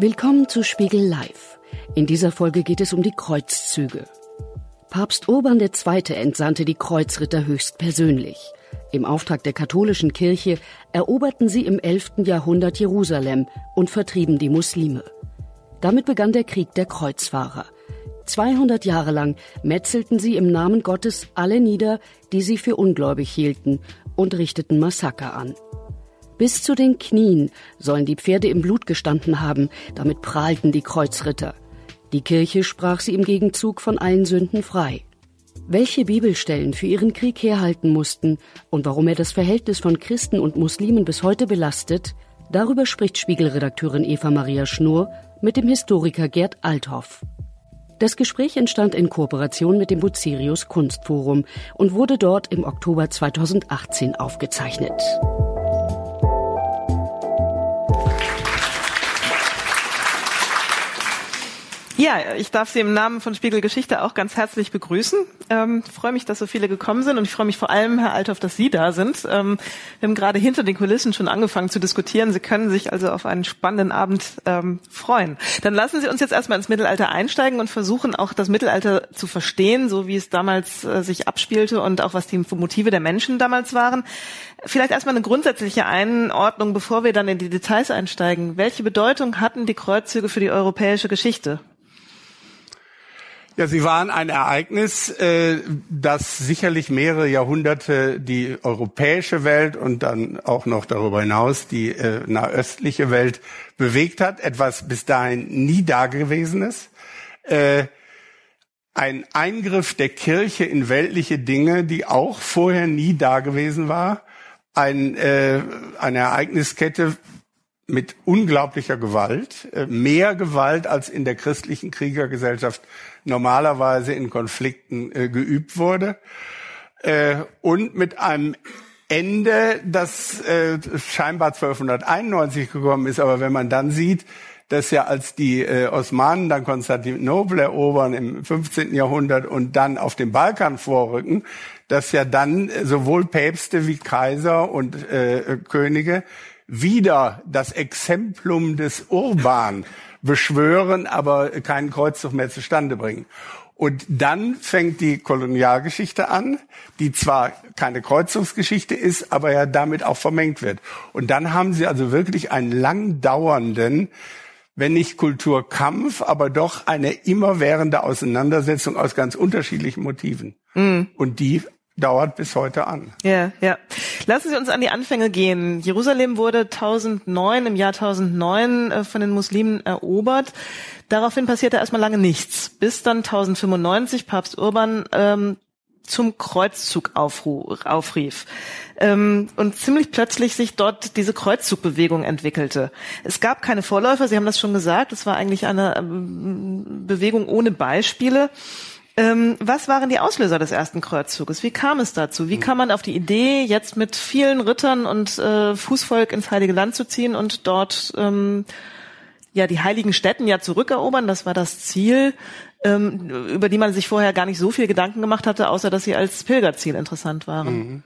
Willkommen zu Spiegel Live. In dieser Folge geht es um die Kreuzzüge. Papst Urban II. entsandte die Kreuzritter höchstpersönlich. Im Auftrag der katholischen Kirche eroberten sie im 11. Jahrhundert Jerusalem und vertrieben die Muslime. Damit begann der Krieg der Kreuzfahrer. 200 Jahre lang metzelten sie im Namen Gottes alle nieder, die sie für ungläubig hielten, und richteten Massaker an. Bis zu den Knien sollen die Pferde im Blut gestanden haben, damit prahlten die Kreuzritter. Die Kirche sprach sie im Gegenzug von allen Sünden frei. Welche Bibelstellen für ihren Krieg herhalten mussten und warum er das Verhältnis von Christen und Muslimen bis heute belastet, darüber spricht Spiegelredakteurin Eva Maria Schnurr mit dem Historiker Gerd Althoff. Das Gespräch entstand in Kooperation mit dem Bucerius Kunstforum und wurde dort im Oktober 2018 aufgezeichnet. Ja, ich darf Sie im Namen von Spiegel Geschichte auch ganz herzlich begrüßen. Ähm, freue mich, dass so viele gekommen sind und ich freue mich vor allem, Herr Althoff, dass Sie da sind. Ähm, wir haben gerade hinter den Kulissen schon angefangen zu diskutieren. Sie können sich also auf einen spannenden Abend ähm, freuen. Dann lassen Sie uns jetzt erstmal ins Mittelalter einsteigen und versuchen auch das Mittelalter zu verstehen, so wie es damals äh, sich abspielte und auch was die Motive der Menschen damals waren. Vielleicht erstmal eine grundsätzliche Einordnung, bevor wir dann in die Details einsteigen. Welche Bedeutung hatten die Kreuzzüge für die europäische Geschichte? Ja, sie waren ein Ereignis, äh, das sicherlich mehrere Jahrhunderte die europäische Welt und dann auch noch darüber hinaus die äh, nahöstliche Welt bewegt hat. Etwas bis dahin nie Dagewesenes. Äh, ein Eingriff der Kirche in weltliche Dinge, die auch vorher nie dagewesen war. Ein, äh, eine Ereigniskette mit unglaublicher Gewalt, äh, mehr Gewalt als in der christlichen Kriegergesellschaft normalerweise in Konflikten äh, geübt wurde. Äh, und mit einem Ende, das äh, scheinbar 1291 gekommen ist, aber wenn man dann sieht, dass ja als die äh, Osmanen dann Konstantinopel erobern im 15. Jahrhundert und dann auf den Balkan vorrücken, dass ja dann sowohl Päpste wie Kaiser und äh, Könige wieder das Exemplum des Urban beschwören, aber keinen Kreuzzug mehr zustande bringen. Und dann fängt die Kolonialgeschichte an, die zwar keine Kreuzungsgeschichte ist, aber ja damit auch vermengt wird. Und dann haben sie also wirklich einen lang dauernden, wenn nicht Kulturkampf, aber doch eine immerwährende Auseinandersetzung aus ganz unterschiedlichen Motiven. Mm. Und die dauert bis heute an. Ja, ja. Lassen Sie uns an die Anfänge gehen. Jerusalem wurde 1009, im Jahr 1009 äh, von den Muslimen erobert. Daraufhin passierte erstmal lange nichts, bis dann 1095 Papst Urban ähm, zum Kreuzzug aufrief. Ähm, und ziemlich plötzlich sich dort diese Kreuzzugbewegung entwickelte. Es gab keine Vorläufer, Sie haben das schon gesagt, es war eigentlich eine ähm, Bewegung ohne Beispiele. Ähm, was waren die Auslöser des ersten Kreuzzuges? Wie kam es dazu? Wie kam man auf die Idee, jetzt mit vielen Rittern und äh, Fußvolk ins Heilige Land zu ziehen und dort ähm, ja die heiligen Städten ja zurückerobern? Das war das Ziel, ähm, über die man sich vorher gar nicht so viel Gedanken gemacht hatte, außer dass sie als Pilgerziel interessant waren. Mhm.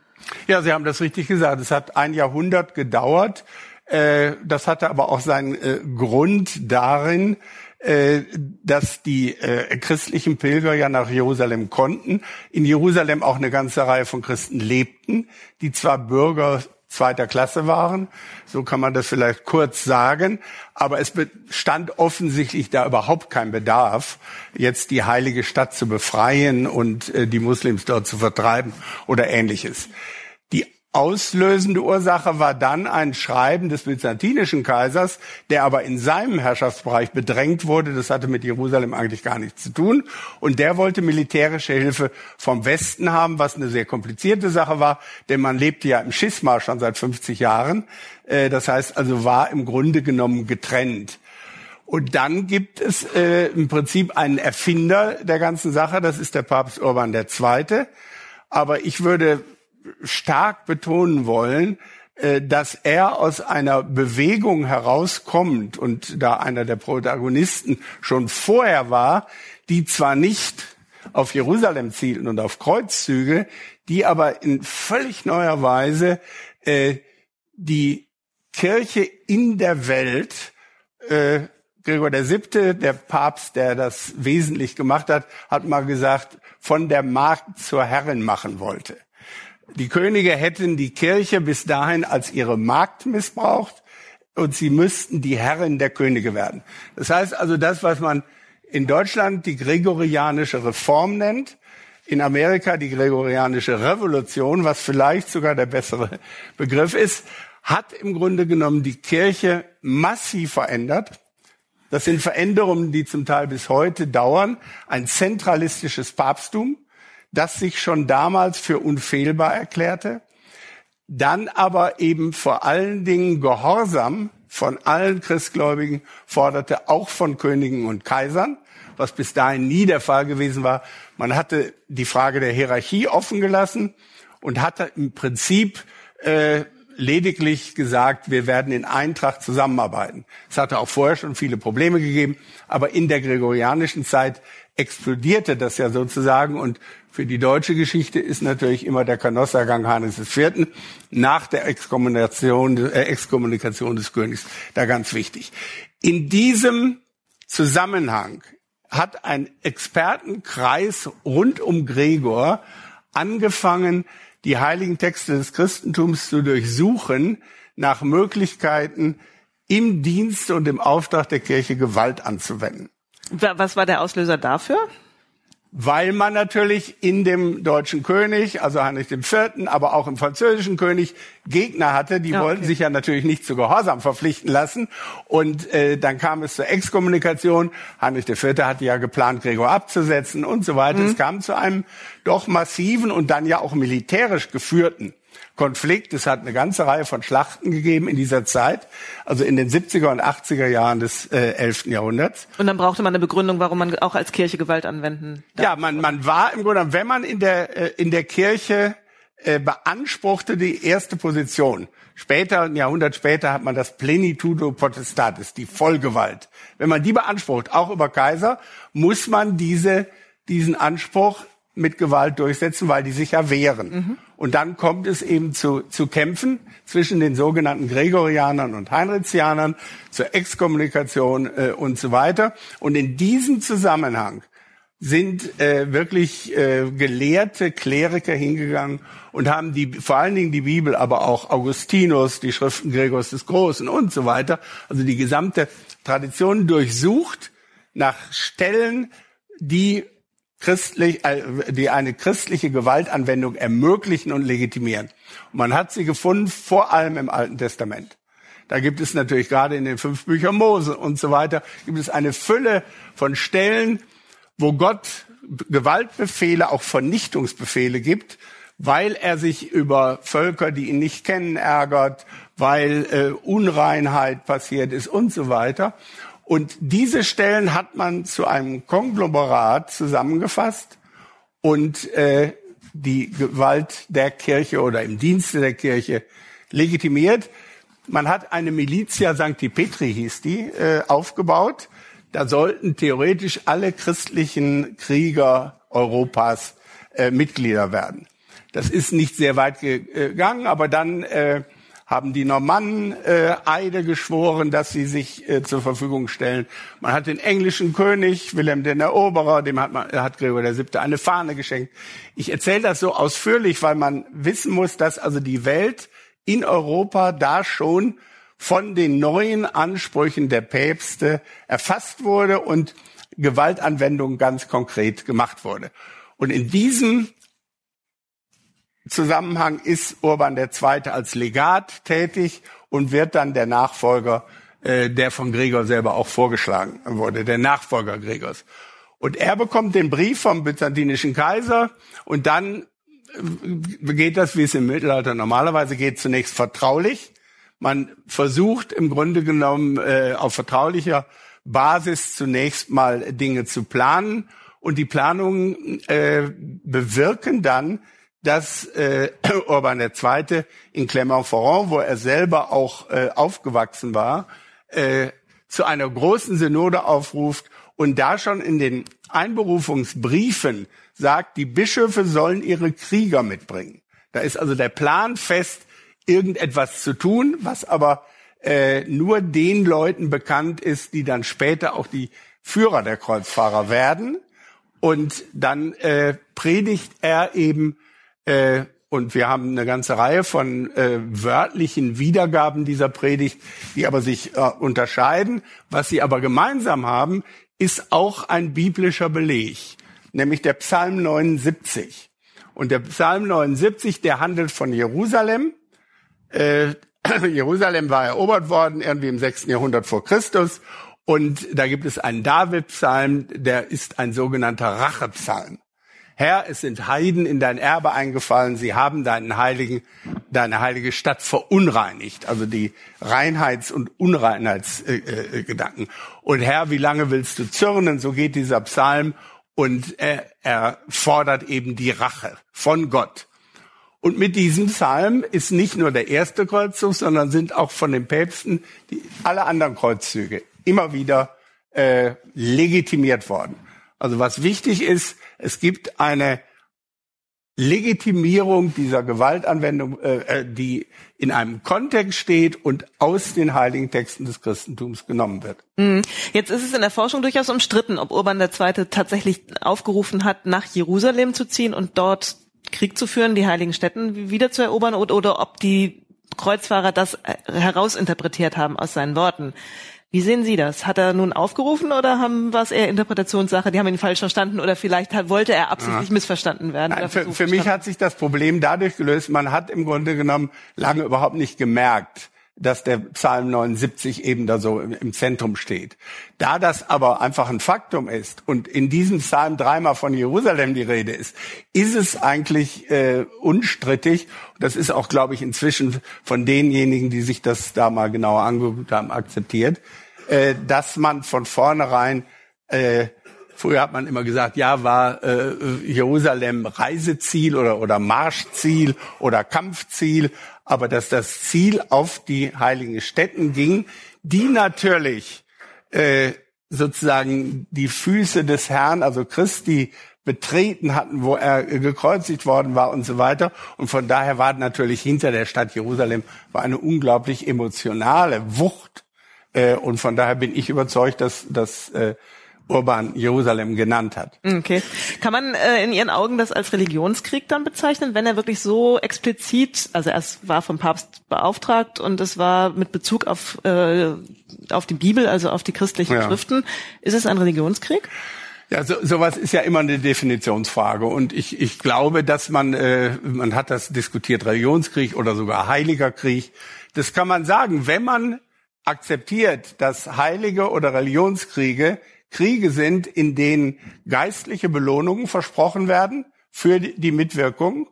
Ja, Sie haben das richtig gesagt. Es hat ein Jahrhundert gedauert. Äh, das hatte aber auch seinen äh, Grund darin, äh, dass die äh, christlichen Pilger ja nach Jerusalem konnten. In Jerusalem auch eine ganze Reihe von Christen lebten, die zwar Bürger zweiter Klasse waren, so kann man das vielleicht kurz sagen, aber es bestand offensichtlich da überhaupt kein Bedarf, jetzt die heilige Stadt zu befreien und äh, die Muslims dort zu vertreiben oder ähnliches. Auslösende Ursache war dann ein Schreiben des byzantinischen Kaisers, der aber in seinem Herrschaftsbereich bedrängt wurde. Das hatte mit Jerusalem eigentlich gar nichts zu tun. Und der wollte militärische Hilfe vom Westen haben, was eine sehr komplizierte Sache war, denn man lebte ja im Schisma schon seit 50 Jahren. Äh, das heißt also war im Grunde genommen getrennt. Und dann gibt es äh, im Prinzip einen Erfinder der ganzen Sache, das ist der Papst Urban II. Aber ich würde stark betonen wollen, äh, dass er aus einer Bewegung herauskommt und da einer der Protagonisten schon vorher war, die zwar nicht auf Jerusalem zielten und auf Kreuzzüge, die aber in völlig neuer Weise äh, die Kirche in der Welt äh, Gregor VII., der Papst, der das wesentlich gemacht hat, hat mal gesagt, von der Magd zur Herrin machen wollte. Die Könige hätten die Kirche bis dahin als ihre Magd missbraucht und sie müssten die Herrin der Könige werden. Das heißt also, das, was man in Deutschland die gregorianische Reform nennt, in Amerika die gregorianische Revolution, was vielleicht sogar der bessere Begriff ist, hat im Grunde genommen die Kirche massiv verändert. Das sind Veränderungen, die zum Teil bis heute dauern. Ein zentralistisches Papsttum, das sich schon damals für unfehlbar erklärte, dann aber eben vor allen Dingen Gehorsam von allen Christgläubigen forderte, auch von Königen und Kaisern, was bis dahin nie der Fall gewesen war. Man hatte die Frage der Hierarchie offen gelassen und hatte im Prinzip äh, lediglich gesagt, wir werden in Eintracht zusammenarbeiten. Es hatte auch vorher schon viele Probleme gegeben, aber in der gregorianischen Zeit explodierte das ja sozusagen und für die deutsche Geschichte ist natürlich immer der Kanossergang Heinrichs IV. nach der Exkommunikation, äh, Exkommunikation des Königs da ganz wichtig. In diesem Zusammenhang hat ein Expertenkreis rund um Gregor angefangen, die heiligen Texte des Christentums zu durchsuchen nach Möglichkeiten, im Dienst und im Auftrag der Kirche Gewalt anzuwenden. Was war der Auslöser dafür? Weil man natürlich in dem deutschen König, also Heinrich IV., aber auch im französischen König Gegner hatte, die ja, wollten sich ja natürlich nicht zu Gehorsam verpflichten lassen. Und äh, dann kam es zur Exkommunikation. Heinrich IV. hatte ja geplant, Gregor abzusetzen und so weiter. Mhm. Es kam zu einem doch massiven und dann ja auch militärisch geführten Konflikt. Es hat eine ganze Reihe von Schlachten gegeben in dieser Zeit, also in den 70er und 80er Jahren des äh, 11. Jahrhunderts. Und dann brauchte man eine Begründung, warum man auch als Kirche Gewalt anwenden darf. Ja, man, man war im Grunde, wenn man in der, äh, in der Kirche äh, beanspruchte die erste Position. Später, ein Jahrhundert später, hat man das Plenitudo Potestatis, die Vollgewalt. Wenn man die beansprucht, auch über Kaiser, muss man diese, diesen Anspruch mit Gewalt durchsetzen, weil die sich ja wehren. Mhm. Und dann kommt es eben zu, zu Kämpfen zwischen den sogenannten Gregorianern und Heinrichianern, zur Exkommunikation äh, und so weiter. Und in diesem Zusammenhang sind äh, wirklich äh, gelehrte Kleriker hingegangen und haben die vor allen Dingen die Bibel, aber auch Augustinus, die Schriften Gregors des Großen und so weiter, also die gesamte Tradition durchsucht nach Stellen, die christlich, äh, die eine christliche Gewaltanwendung ermöglichen und legitimieren. Und man hat sie gefunden, vor allem im Alten Testament. Da gibt es natürlich gerade in den fünf Büchern Mose und so weiter, gibt es eine Fülle von Stellen, wo Gott Gewaltbefehle, auch Vernichtungsbefehle gibt, weil er sich über Völker, die ihn nicht kennen, ärgert, weil äh, Unreinheit passiert ist und so weiter. Und diese Stellen hat man zu einem Konglomerat zusammengefasst und äh, die Gewalt der Kirche oder im Dienste der Kirche legitimiert. Man hat eine Militia Sancti Petri hieß die äh, aufgebaut. Da sollten theoretisch alle christlichen Krieger Europas äh, Mitglieder werden. Das ist nicht sehr weit gegangen, aber dann äh, haben die Normannen äh, Eide geschworen, dass sie sich äh, zur Verfügung stellen. Man hat den englischen König, Wilhelm den Eroberer, dem hat, man, hat Gregor VII. eine Fahne geschenkt. Ich erzähle das so ausführlich, weil man wissen muss, dass also die Welt in Europa da schon von den neuen Ansprüchen der Päpste erfasst wurde und Gewaltanwendung ganz konkret gemacht wurde. Und in diesem Zusammenhang ist Urban II. als Legat tätig und wird dann der Nachfolger, äh, der von Gregor selber auch vorgeschlagen wurde, der Nachfolger Gregors. Und er bekommt den Brief vom byzantinischen Kaiser und dann äh, geht das, wie es im Mittelalter normalerweise geht, zunächst vertraulich. Man versucht im Grunde genommen äh, auf vertraulicher Basis zunächst mal Dinge zu planen und die Planungen äh, bewirken dann, dass äh, Urban II. in Clermont-Ferrand, wo er selber auch äh, aufgewachsen war, äh, zu einer großen Synode aufruft und da schon in den Einberufungsbriefen sagt, die Bischöfe sollen ihre Krieger mitbringen. Da ist also der Plan fest, irgendetwas zu tun, was aber äh, nur den Leuten bekannt ist, die dann später auch die Führer der Kreuzfahrer werden. Und dann äh, predigt er eben, äh, und wir haben eine ganze Reihe von äh, wörtlichen Wiedergaben dieser Predigt, die aber sich äh, unterscheiden. Was sie aber gemeinsam haben, ist auch ein biblischer Beleg, nämlich der Psalm 79. Und der Psalm 79, der handelt von Jerusalem. Äh, Jerusalem war erobert worden, irgendwie im 6. Jahrhundert vor Christus. Und da gibt es einen David-Psalm, der ist ein sogenannter Rachepsalm. Herr, es sind Heiden in dein Erbe eingefallen, sie haben deinen heiligen, deine heilige Stadt verunreinigt, also die Reinheits- und Unreinheitsgedanken. Äh, äh, und Herr, wie lange willst du zürnen? So geht dieser Psalm und er, er fordert eben die Rache von Gott. Und mit diesem Psalm ist nicht nur der erste Kreuzzug, sondern sind auch von den Päpsten die, alle anderen Kreuzzüge immer wieder äh, legitimiert worden. Also was wichtig ist, es gibt eine Legitimierung dieser Gewaltanwendung, äh, äh, die in einem Kontext steht und aus den heiligen Texten des Christentums genommen wird. Mhm. Jetzt ist es in der Forschung durchaus umstritten, ob Urban II. tatsächlich aufgerufen hat, nach Jerusalem zu ziehen und dort Krieg zu führen, die heiligen Städten wieder zu erobern oder, oder ob die Kreuzfahrer das äh, herausinterpretiert haben aus seinen Worten. Wie sehen Sie das? Hat er nun aufgerufen oder haben was eher Interpretationssache? Die haben ihn falsch verstanden oder vielleicht hat, wollte er absichtlich ja. missverstanden werden? Nein, für, für mich hat sich das Problem dadurch gelöst. Man hat im Grunde genommen lange überhaupt nicht gemerkt, dass der Psalm 79 eben da so im Zentrum steht. Da das aber einfach ein Faktum ist und in diesem Psalm dreimal von Jerusalem die Rede ist, ist es eigentlich äh, unstrittig. Das ist auch, glaube ich, inzwischen von denjenigen, die sich das da mal genauer angeguckt haben, akzeptiert, äh, dass man von vornherein äh, Früher hat man immer gesagt, ja, war äh, Jerusalem Reiseziel oder, oder Marschziel oder Kampfziel aber dass das Ziel auf die heiligen Städten ging, die natürlich äh, sozusagen die Füße des Herrn, also Christi, betreten hatten, wo er gekreuzigt worden war und so weiter. Und von daher war natürlich hinter der Stadt Jerusalem war eine unglaublich emotionale Wucht. Äh, und von daher bin ich überzeugt, dass, dass äh, Urban Jerusalem genannt hat. Okay. Kann man äh, in Ihren Augen das als Religionskrieg dann bezeichnen, wenn er wirklich so explizit, also er war vom Papst beauftragt und es war mit Bezug auf, äh, auf die Bibel, also auf die christlichen ja. Schriften. Ist es ein Religionskrieg? Ja, so, sowas ist ja immer eine Definitionsfrage und ich, ich glaube, dass man äh, man hat das diskutiert Religionskrieg oder sogar Heiliger Krieg. Das kann man sagen, wenn man akzeptiert, dass Heilige oder Religionskriege Kriege sind, in denen geistliche Belohnungen versprochen werden für die Mitwirkung,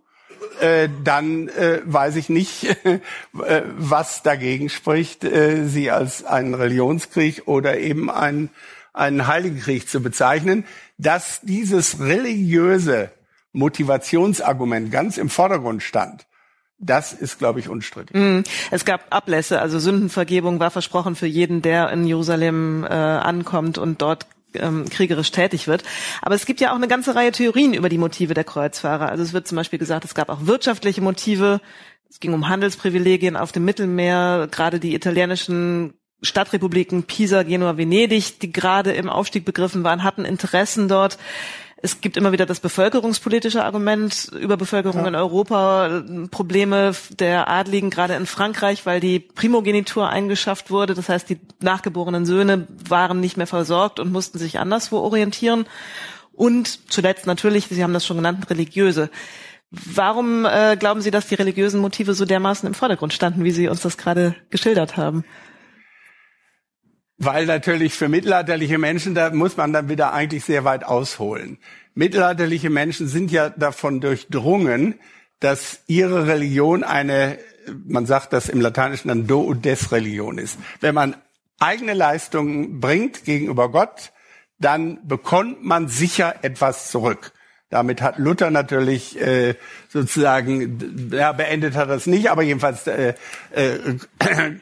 äh, dann äh, weiß ich nicht, äh, was dagegen spricht, sie als einen Religionskrieg oder eben einen, einen Heiligen Krieg zu bezeichnen. Dass dieses religiöse Motivationsargument ganz im Vordergrund stand, das ist, glaube ich, unstrittig. Mm, es gab Ablässe, also Sündenvergebung war versprochen für jeden, der in Jerusalem äh, ankommt und dort ähm, kriegerisch tätig wird. Aber es gibt ja auch eine ganze Reihe Theorien über die Motive der Kreuzfahrer. Also es wird zum Beispiel gesagt, es gab auch wirtschaftliche Motive. Es ging um Handelsprivilegien auf dem Mittelmeer, gerade die italienischen Stadtrepubliken Pisa, Genua, Venedig, die gerade im Aufstieg begriffen waren, hatten Interessen dort. Es gibt immer wieder das bevölkerungspolitische Argument über Bevölkerung ja. in Europa, Probleme der Adligen gerade in Frankreich, weil die Primogenitur eingeschafft wurde. Das heißt, die nachgeborenen Söhne waren nicht mehr versorgt und mussten sich anderswo orientieren. Und zuletzt natürlich, Sie haben das schon genannt, religiöse. Warum äh, glauben Sie, dass die religiösen Motive so dermaßen im Vordergrund standen, wie Sie uns das gerade geschildert haben? Weil natürlich für mittelalterliche Menschen, da muss man dann wieder eigentlich sehr weit ausholen. Mittelalterliche Menschen sind ja davon durchdrungen, dass ihre Religion eine, man sagt das im Lateinischen dann do und des Religion ist. Wenn man eigene Leistungen bringt gegenüber Gott, dann bekommt man sicher etwas zurück. Damit hat Luther natürlich äh, sozusagen, ja, beendet hat es nicht, aber jedenfalls äh, äh,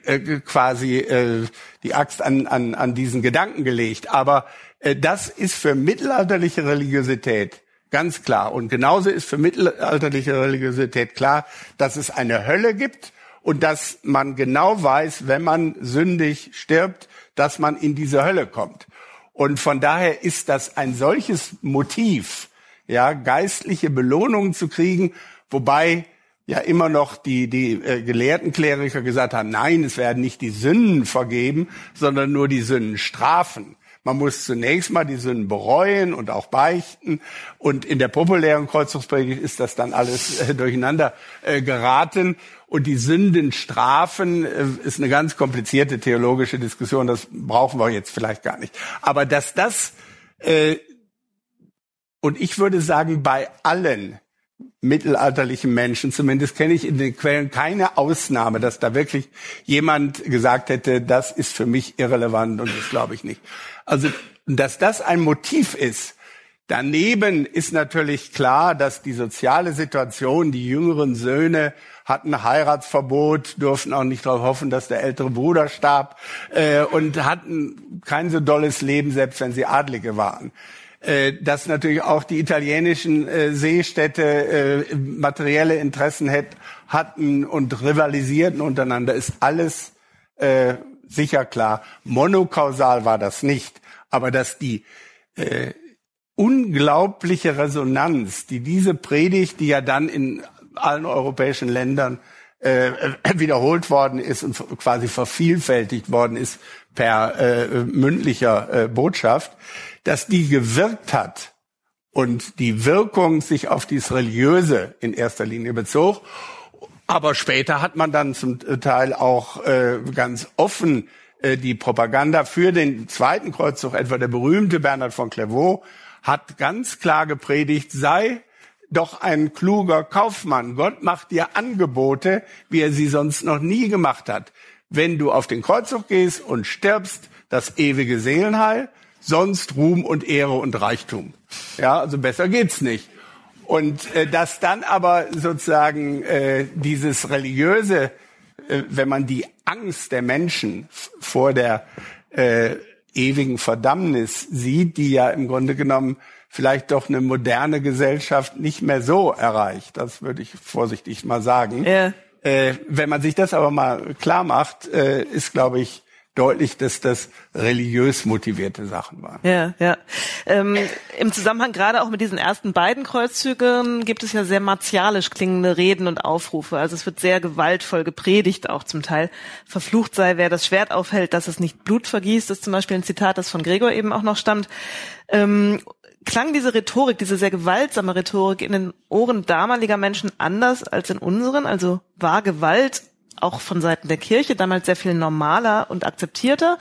äh, quasi äh, die Axt an, an, an diesen Gedanken gelegt. Aber äh, das ist für mittelalterliche Religiosität ganz klar. Und genauso ist für mittelalterliche Religiosität klar, dass es eine Hölle gibt und dass man genau weiß, wenn man sündig stirbt, dass man in diese Hölle kommt. Und von daher ist das ein solches Motiv, ja, geistliche Belohnungen zu kriegen, wobei ja immer noch die, die äh, gelehrten Kleriker gesagt haben, nein, es werden nicht die Sünden vergeben, sondern nur die Sündenstrafen. Man muss zunächst mal die Sünden bereuen und auch beichten. Und in der populären Kreuzungspredigt ist das dann alles äh, durcheinander äh, geraten. Und die Sündenstrafen äh, ist eine ganz komplizierte theologische Diskussion. Das brauchen wir jetzt vielleicht gar nicht. Aber dass das, äh, und ich würde sagen, bei allen mittelalterlichen Menschen, zumindest kenne ich in den Quellen keine Ausnahme, dass da wirklich jemand gesagt hätte, das ist für mich irrelevant und das glaube ich nicht. Also, dass das ein Motiv ist. Daneben ist natürlich klar, dass die soziale Situation, die jüngeren Söhne hatten Heiratsverbot, durften auch nicht darauf hoffen, dass der ältere Bruder starb äh, und hatten kein so dolles Leben, selbst wenn sie Adlige waren dass natürlich auch die italienischen äh, Seestädte äh, materielle Interessen hätt, hatten und rivalisierten untereinander, ist alles äh, sicher klar. Monokausal war das nicht, aber dass die äh, unglaubliche Resonanz, die diese Predigt, die ja dann in allen europäischen Ländern äh, wiederholt worden ist und quasi vervielfältigt worden ist per äh, mündlicher äh, Botschaft, dass die gewirkt hat und die Wirkung sich auf dieses Religiöse in erster Linie bezog. Aber später hat man dann zum Teil auch äh, ganz offen äh, die Propaganda für den zweiten Kreuzzug, etwa der berühmte Bernhard von Clairvaux, hat ganz klar gepredigt, sei doch ein kluger Kaufmann. Gott macht dir Angebote, wie er sie sonst noch nie gemacht hat. Wenn du auf den Kreuzzug gehst und stirbst, das ewige Seelenheil, sonst Ruhm und Ehre und Reichtum. Ja, also besser geht's nicht. Und äh, dass dann aber sozusagen äh, dieses religiöse, äh, wenn man die Angst der Menschen vor der äh, ewigen Verdammnis sieht, die ja im Grunde genommen vielleicht doch eine moderne Gesellschaft nicht mehr so erreicht. Das würde ich vorsichtig mal sagen. Ja. Äh, wenn man sich das aber mal klar macht, äh, ist, glaube ich, deutlich, dass das religiös motivierte Sachen waren. Ja, ja. Ähm, Im Zusammenhang gerade auch mit diesen ersten beiden Kreuzzügen gibt es ja sehr martialisch klingende Reden und Aufrufe. Also es wird sehr gewaltvoll gepredigt, auch zum Teil. Verflucht sei, wer das Schwert aufhält, dass es nicht Blut vergießt, ist zum Beispiel ein Zitat, das von Gregor eben auch noch stammt. Ähm, klang diese Rhetorik, diese sehr gewaltsame Rhetorik in den Ohren damaliger Menschen anders als in unseren? Also war Gewalt auch von Seiten der Kirche damals sehr viel normaler und akzeptierter?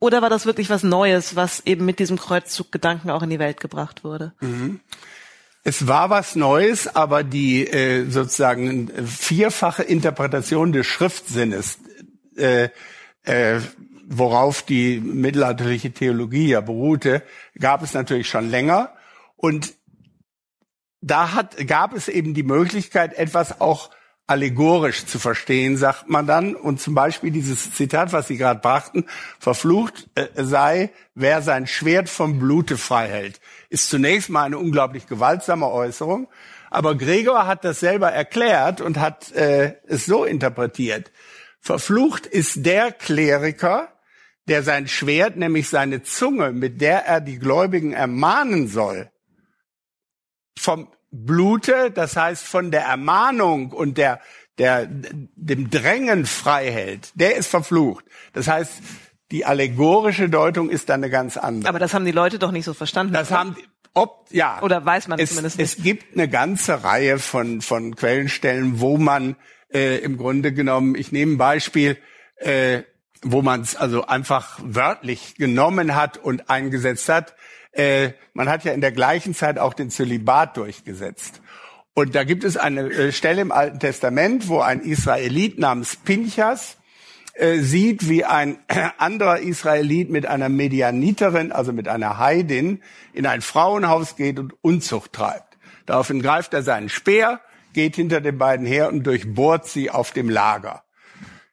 Oder war das wirklich was Neues, was eben mit diesem Kreuzzuggedanken auch in die Welt gebracht wurde? Mhm. Es war was Neues, aber die äh, sozusagen vierfache Interpretation des Schriftsinnes, äh, äh, worauf die mittelalterliche Theologie ja beruhte, gab es natürlich schon länger. Und da hat, gab es eben die Möglichkeit, etwas auch allegorisch zu verstehen, sagt man dann. Und zum Beispiel dieses Zitat, was Sie gerade brachten, verflucht äh, sei, wer sein Schwert vom Blute frei hält, ist zunächst mal eine unglaublich gewaltsame Äußerung. Aber Gregor hat das selber erklärt und hat äh, es so interpretiert. Verflucht ist der Kleriker, der sein Schwert, nämlich seine Zunge, mit der er die Gläubigen ermahnen soll, vom Blute, das heißt von der Ermahnung und der, der, dem Drängen frei hält, der ist verflucht. Das heißt, die allegorische Deutung ist dann eine ganz andere. Aber das haben die Leute doch nicht so verstanden. Das oder? haben, ob, ja. Oder weiß man es, zumindest nicht. Es gibt eine ganze Reihe von, von Quellenstellen, wo man äh, im Grunde genommen, ich nehme ein Beispiel, äh, wo man es also einfach wörtlich genommen hat und eingesetzt hat. Äh, man hat ja in der gleichen Zeit auch den Zölibat durchgesetzt. Und da gibt es eine äh, Stelle im Alten Testament, wo ein Israelit namens Pinchas äh, sieht, wie ein anderer Israelit mit einer Medianiterin, also mit einer Heidin, in ein Frauenhaus geht und Unzucht treibt. Daraufhin greift er seinen Speer, geht hinter den beiden her und durchbohrt sie auf dem Lager.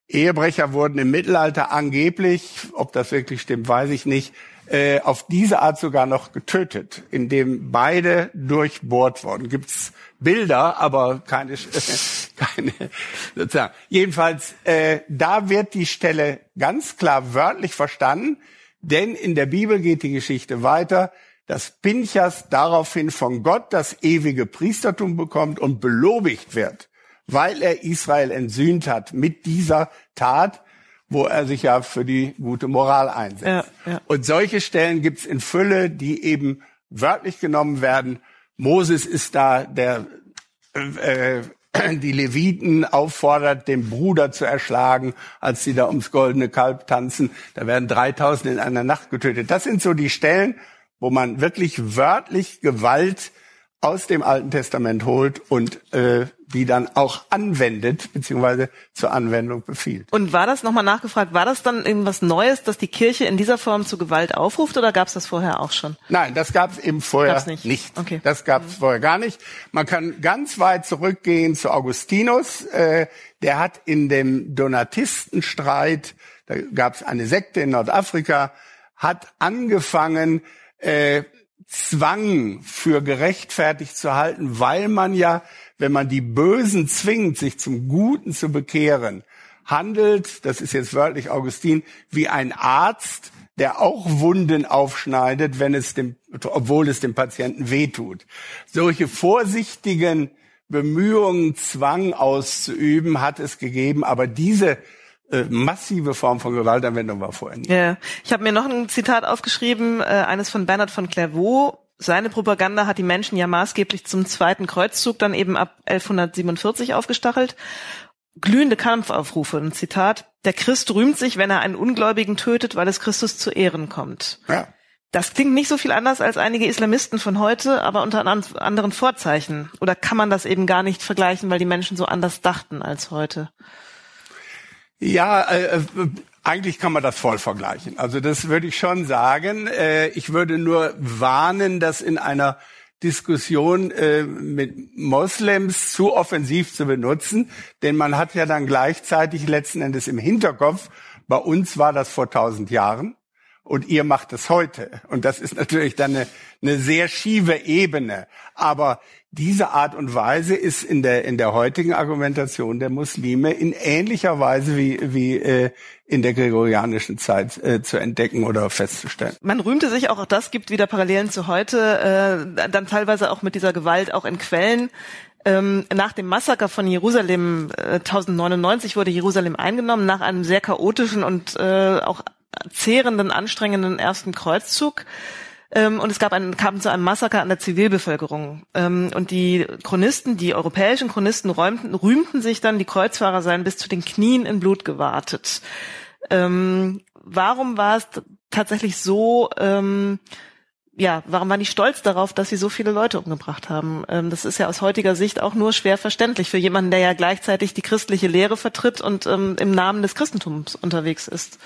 Ehebrecher wurden im Mittelalter angeblich, ob das wirklich stimmt, weiß ich nicht, äh, auf diese Art sogar noch getötet, indem beide durchbohrt wurden. Gibt's Bilder, aber keine, keine sozusagen. Jedenfalls, äh, da wird die Stelle ganz klar wörtlich verstanden, denn in der Bibel geht die Geschichte weiter, dass Pinchas daraufhin von Gott das ewige Priestertum bekommt und belobigt wird, weil er Israel entsühnt hat mit dieser Tat, wo er sich ja für die gute Moral einsetzt. Ja, ja. Und solche Stellen gibt's in Fülle, die eben wörtlich genommen werden. Moses ist da, der äh, die Leviten auffordert, den Bruder zu erschlagen, als sie da ums goldene Kalb tanzen. Da werden 3000 in einer Nacht getötet. Das sind so die Stellen, wo man wirklich wörtlich Gewalt aus dem Alten Testament holt und äh, die dann auch anwendet beziehungsweise zur Anwendung befiehlt. Und war das nochmal nachgefragt? War das dann irgendwas Neues, dass die Kirche in dieser Form zu Gewalt aufruft oder gab es das vorher auch schon? Nein, das gab es eben vorher gab's nicht. nicht. Okay. Das gab es mhm. vorher gar nicht. Man kann ganz weit zurückgehen zu Augustinus. Äh, der hat in dem Donatistenstreit, da gab es eine Sekte in Nordafrika, hat angefangen äh, Zwang für gerechtfertigt zu halten, weil man ja, wenn man die Bösen zwingt, sich zum Guten zu bekehren, handelt, das ist jetzt wörtlich Augustin, wie ein Arzt, der auch Wunden aufschneidet, wenn es dem, obwohl es dem Patienten wehtut. Solche vorsichtigen Bemühungen, Zwang auszuüben, hat es gegeben, aber diese massive Form von Gewaltanwendung war nicht. Ja. Ich habe mir noch ein Zitat aufgeschrieben, äh, eines von Bernhard von Clairvaux. Seine Propaganda hat die Menschen ja maßgeblich zum zweiten Kreuzzug dann eben ab 1147 aufgestachelt. Glühende Kampfaufrufe, ein Zitat. Der Christ rühmt sich, wenn er einen Ungläubigen tötet, weil es Christus zu Ehren kommt. Ja. Das klingt nicht so viel anders als einige Islamisten von heute, aber unter anderen Vorzeichen. Oder kann man das eben gar nicht vergleichen, weil die Menschen so anders dachten als heute? Ja, äh, äh, eigentlich kann man das voll vergleichen. Also das würde ich schon sagen. Äh, ich würde nur warnen, dass in einer Diskussion äh, mit Moslems zu offensiv zu benutzen, denn man hat ja dann gleichzeitig letzten Endes im Hinterkopf, bei uns war das vor tausend Jahren und ihr macht es heute. Und das ist natürlich dann eine, eine sehr schiefe Ebene. Aber diese Art und Weise ist in der, in der heutigen Argumentation der Muslime in ähnlicher Weise wie, wie äh, in der gregorianischen Zeit äh, zu entdecken oder festzustellen. Man rühmte sich auch, auch das gibt wieder Parallelen zu heute, äh, dann teilweise auch mit dieser Gewalt auch in Quellen. Ähm, nach dem Massaker von Jerusalem äh, 1099 wurde Jerusalem eingenommen, nach einem sehr chaotischen und äh, auch zehrenden, anstrengenden ersten Kreuzzug und es gab einen, kam zu einem Massaker an der Zivilbevölkerung. Ähm, und die Chronisten, die europäischen Chronisten räumten, rühmten sich dann, die Kreuzfahrer seien bis zu den Knien in Blut gewartet. Ähm, warum war es tatsächlich so, ähm, ja, warum waren die stolz darauf, dass sie so viele Leute umgebracht haben? Ähm, das ist ja aus heutiger Sicht auch nur schwer verständlich für jemanden, der ja gleichzeitig die christliche Lehre vertritt und ähm, im Namen des Christentums unterwegs ist.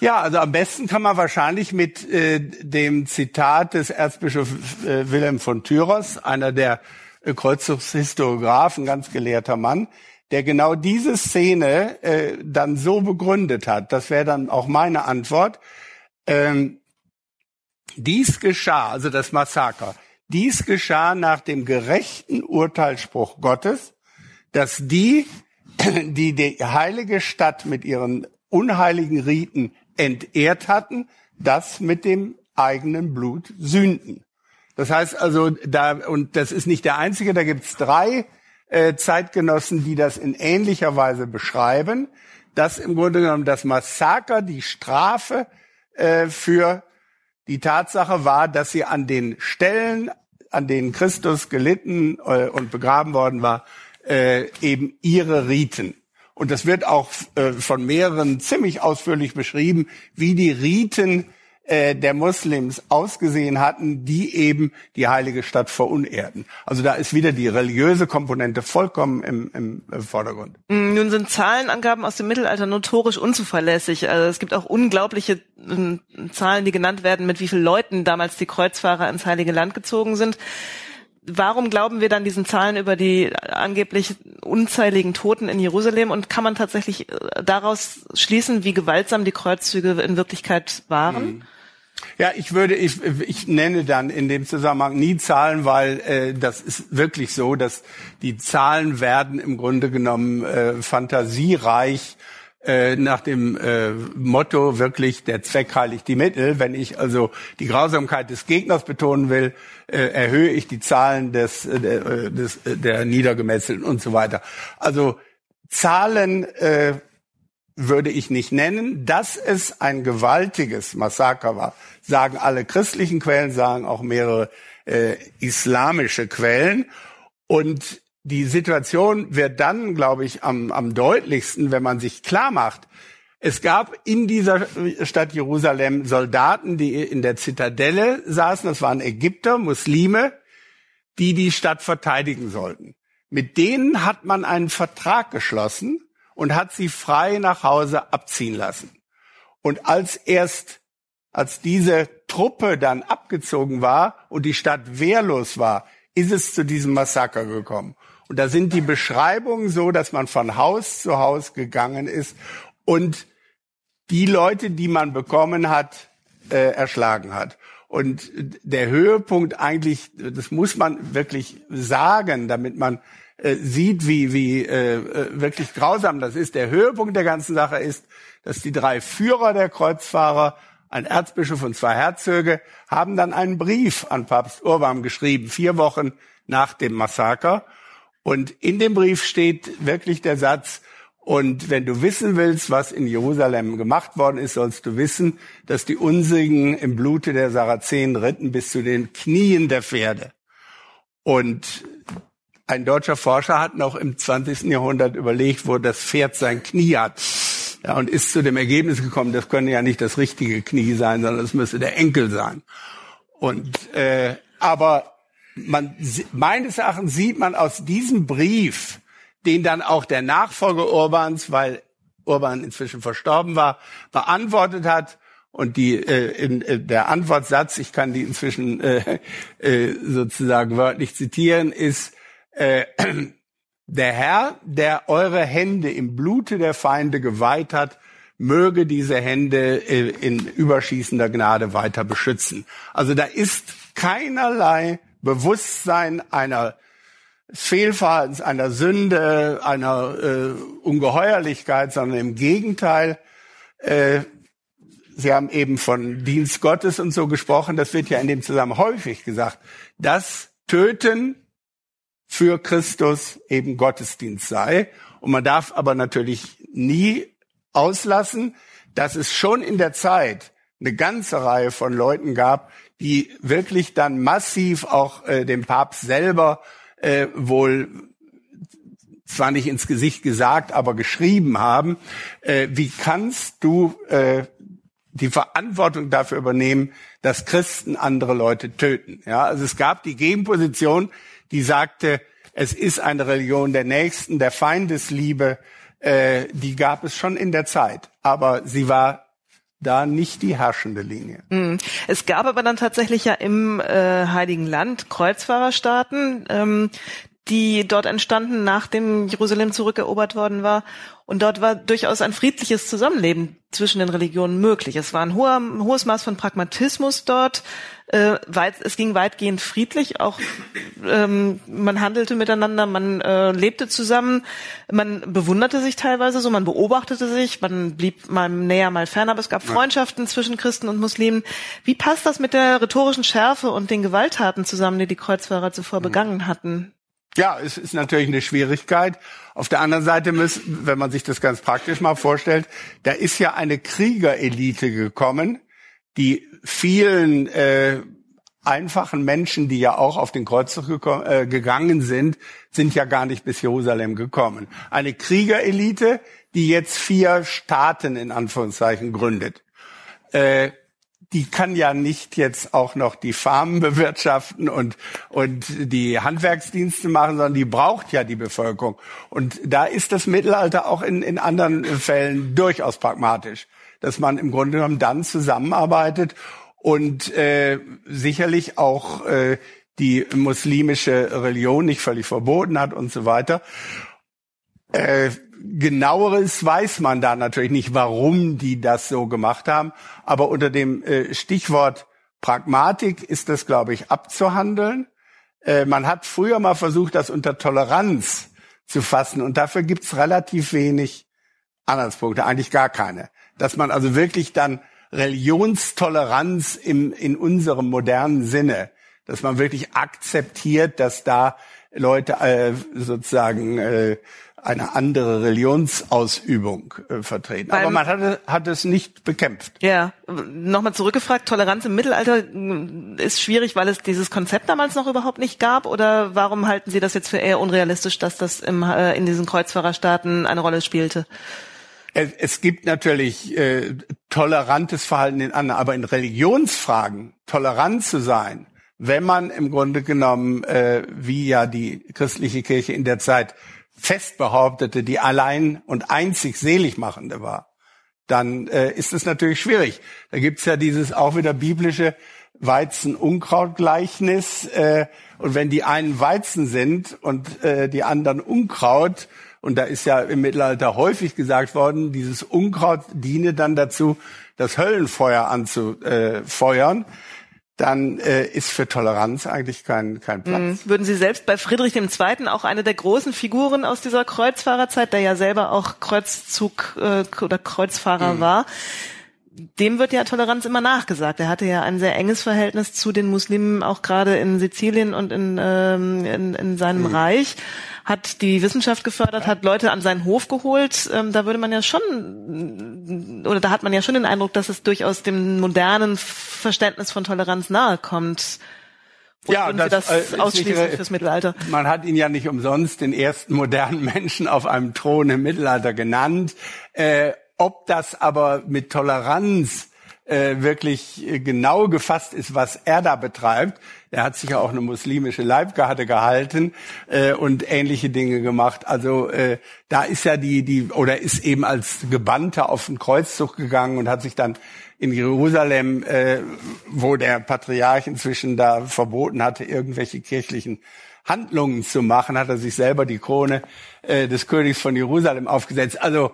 Ja, also am besten kann man wahrscheinlich mit äh, dem Zitat des Erzbischofs äh, Wilhelm von Tyros, einer der äh, Kreuzzugshistoriografen, ganz gelehrter Mann, der genau diese Szene äh, dann so begründet hat. Das wäre dann auch meine Antwort. Ähm, dies geschah, also das Massaker, dies geschah nach dem gerechten Urteilsspruch Gottes, dass die, die die heilige Stadt mit ihren unheiligen Riten entehrt hatten, das mit dem eigenen Blut sünden. Das heißt also, da, und das ist nicht der einzige, da gibt's drei äh, Zeitgenossen, die das in ähnlicher Weise beschreiben, dass im Grunde genommen das Massaker die Strafe äh, für die Tatsache war, dass sie an den Stellen, an denen Christus gelitten äh, und begraben worden war, äh, eben ihre Riten und das wird auch äh, von mehreren ziemlich ausführlich beschrieben, wie die Riten äh, der Muslims ausgesehen hatten, die eben die heilige Stadt verunehrten. Also da ist wieder die religiöse Komponente vollkommen im, im Vordergrund. Mm, nun sind Zahlenangaben aus dem Mittelalter notorisch unzuverlässig. Also es gibt auch unglaubliche äh, Zahlen, die genannt werden, mit wie vielen Leuten damals die Kreuzfahrer ins Heilige Land gezogen sind warum glauben wir dann diesen Zahlen über die angeblich unzähligen Toten in Jerusalem und kann man tatsächlich äh, daraus schließen, wie gewaltsam die Kreuzzüge in Wirklichkeit waren? Mhm. Ja, ich würde, ich, ich nenne dann in dem Zusammenhang nie Zahlen, weil äh, das ist wirklich so, dass die Zahlen werden im Grunde genommen äh, fantasiereich äh, nach dem äh, Motto wirklich der Zweck heiligt die Mittel. Wenn ich also die Grausamkeit des Gegners betonen will, äh, erhöhe ich die Zahlen des, äh, äh des äh, der Niedergemetzelten und so weiter. Also Zahlen äh, würde ich nicht nennen. Dass es ein gewaltiges Massaker war, sagen alle christlichen Quellen, sagen auch mehrere äh, islamische Quellen. Und die Situation wird dann, glaube ich, am, am deutlichsten, wenn man sich klar macht, es gab in dieser Stadt Jerusalem Soldaten, die in der Zitadelle saßen, das waren Ägypter, Muslime, die die Stadt verteidigen sollten. Mit denen hat man einen Vertrag geschlossen und hat sie frei nach Hause abziehen lassen. Und als erst, als diese Truppe dann abgezogen war und die Stadt wehrlos war, ist es zu diesem Massaker gekommen. Und da sind die Beschreibungen so, dass man von Haus zu Haus gegangen ist und die Leute, die man bekommen hat, äh, erschlagen hat. Und der Höhepunkt eigentlich, das muss man wirklich sagen, damit man äh, sieht, wie, wie äh, äh, wirklich grausam das ist. Der Höhepunkt der ganzen Sache ist, dass die drei Führer der Kreuzfahrer, ein Erzbischof und zwei Herzöge, haben dann einen Brief an Papst Urban geschrieben, vier Wochen nach dem Massaker. Und in dem Brief steht wirklich der Satz, und wenn du wissen willst, was in Jerusalem gemacht worden ist, sollst du wissen, dass die Unsigen im Blute der Sarazenen ritten bis zu den Knien der Pferde. Und ein deutscher Forscher hat noch im 20. Jahrhundert überlegt, wo das Pferd sein Knie hat. Ja, und ist zu dem Ergebnis gekommen, das könne ja nicht das richtige Knie sein, sondern es müsste der Enkel sein. Und äh, aber man, meines Erachtens sieht man aus diesem Brief, den dann auch der Nachfolger Urbans, weil Urban inzwischen verstorben war, beantwortet hat. Und die äh, in, äh, der Antwortsatz, ich kann die inzwischen äh, äh, sozusagen wörtlich zitieren, ist äh, der Herr, der eure Hände im Blute der Feinde geweiht hat, möge diese Hände äh, in überschießender Gnade weiter beschützen. Also da ist keinerlei Bewusstsein einer Fehlverhaltens, einer Sünde, einer äh, Ungeheuerlichkeit, sondern im Gegenteil. Äh, Sie haben eben von Dienst Gottes und so gesprochen. Das wird ja in dem Zusammenhang häufig gesagt. Das Töten für Christus eben Gottesdienst sei. Und man darf aber natürlich nie auslassen, dass es schon in der Zeit eine ganze Reihe von Leuten gab, die wirklich dann massiv auch äh, dem Papst selber äh, wohl zwar nicht ins Gesicht gesagt, aber geschrieben haben, äh, wie kannst du äh, die Verantwortung dafür übernehmen, dass Christen andere Leute töten? Ja, also es gab die Gegenposition, die sagte, es ist eine Religion der Nächsten, der Feindesliebe, äh, die gab es schon in der Zeit, aber sie war da nicht die herrschende Linie. Hm. Es gab aber dann tatsächlich ja im äh, Heiligen Land Kreuzfahrerstaaten, ähm, die dort entstanden, nachdem Jerusalem zurückerobert worden war. Und dort war durchaus ein friedliches Zusammenleben zwischen den Religionen möglich. Es war ein, hoher, ein hohes Maß von Pragmatismus dort. Äh, weit, es ging weitgehend friedlich. Auch ähm, man handelte miteinander, man äh, lebte zusammen, man bewunderte sich teilweise so, man beobachtete sich, man blieb mal näher, mal fern, aber es gab Freundschaften zwischen Christen und Muslimen. Wie passt das mit der rhetorischen Schärfe und den Gewalttaten zusammen, die die Kreuzfahrer zuvor mhm. begangen hatten? Ja, es ist natürlich eine Schwierigkeit. Auf der anderen Seite muss, wenn man sich das ganz praktisch mal vorstellt, da ist ja eine Kriegerelite gekommen, die vielen äh, einfachen Menschen, die ja auch auf den Kreuzzug äh, gegangen sind, sind ja gar nicht bis Jerusalem gekommen. Eine Kriegerelite, die jetzt vier Staaten in Anführungszeichen gründet. Äh, die kann ja nicht jetzt auch noch die Farmen bewirtschaften und, und die Handwerksdienste machen, sondern die braucht ja die Bevölkerung. Und da ist das Mittelalter auch in, in anderen Fällen durchaus pragmatisch, dass man im Grunde genommen dann zusammenarbeitet und äh, sicherlich auch äh, die muslimische Religion nicht völlig verboten hat und so weiter. Äh, genaueres weiß man da natürlich nicht, warum die das so gemacht haben. Aber unter dem äh, Stichwort Pragmatik ist das, glaube ich, abzuhandeln. Äh, man hat früher mal versucht, das unter Toleranz zu fassen. Und dafür gibt's relativ wenig Anhaltspunkte, eigentlich gar keine. Dass man also wirklich dann Religionstoleranz im, in unserem modernen Sinne, dass man wirklich akzeptiert, dass da Leute äh, sozusagen äh, eine andere Religionsausübung äh, vertreten. Beim, Aber man hat, hat es nicht bekämpft. Ja, nochmal zurückgefragt, Toleranz im Mittelalter äh, ist schwierig, weil es dieses Konzept damals noch überhaupt nicht gab? Oder warum halten Sie das jetzt für eher unrealistisch, dass das im, äh, in diesen Kreuzfahrerstaaten eine Rolle spielte? Es, es gibt natürlich äh, tolerantes Verhalten in anderen, aber in Religionsfragen tolerant zu sein, wenn man im Grunde genommen, äh, wie ja die christliche Kirche in der Zeit fest behauptete, die allein und einzig seligmachende war, dann äh, ist es natürlich schwierig. Da gibt's ja dieses auch wieder biblische Weizen-Unkraut-Gleichnis. Äh, und wenn die einen Weizen sind und äh, die anderen Unkraut, und da ist ja im Mittelalter häufig gesagt worden, dieses Unkraut diene dann dazu, das Höllenfeuer anzufeuern dann äh, ist für Toleranz eigentlich kein, kein Platz. Mhm. Würden Sie selbst bei Friedrich II. auch eine der großen Figuren aus dieser Kreuzfahrerzeit, der ja selber auch Kreuzzug äh, oder Kreuzfahrer mhm. war, dem wird ja Toleranz immer nachgesagt. Er hatte ja ein sehr enges Verhältnis zu den Muslimen, auch gerade in Sizilien und in, ähm, in, in seinem mhm. Reich hat die Wissenschaft gefördert, hat Leute an seinen Hof geholt. Ähm, da würde man ja schon, oder da hat man ja schon den Eindruck, dass es durchaus dem modernen Verständnis von Toleranz nahe kommt. Wo ja, das, das äh, ausschließen fürs Mittelalter? Man hat ihn ja nicht umsonst den ersten modernen Menschen auf einem Thron im Mittelalter genannt. Äh, ob das aber mit Toleranz äh, wirklich äh, genau gefasst ist, was er da betreibt. Er hat sich ja auch eine muslimische Leibgarde gehalten äh, und ähnliche Dinge gemacht. Also äh, da ist ja die die oder ist eben als Gebannter auf den Kreuzzug gegangen und hat sich dann in Jerusalem, äh, wo der Patriarch inzwischen da verboten hatte, irgendwelche kirchlichen Handlungen zu machen, hat er sich selber die Krone äh, des Königs von Jerusalem aufgesetzt. Also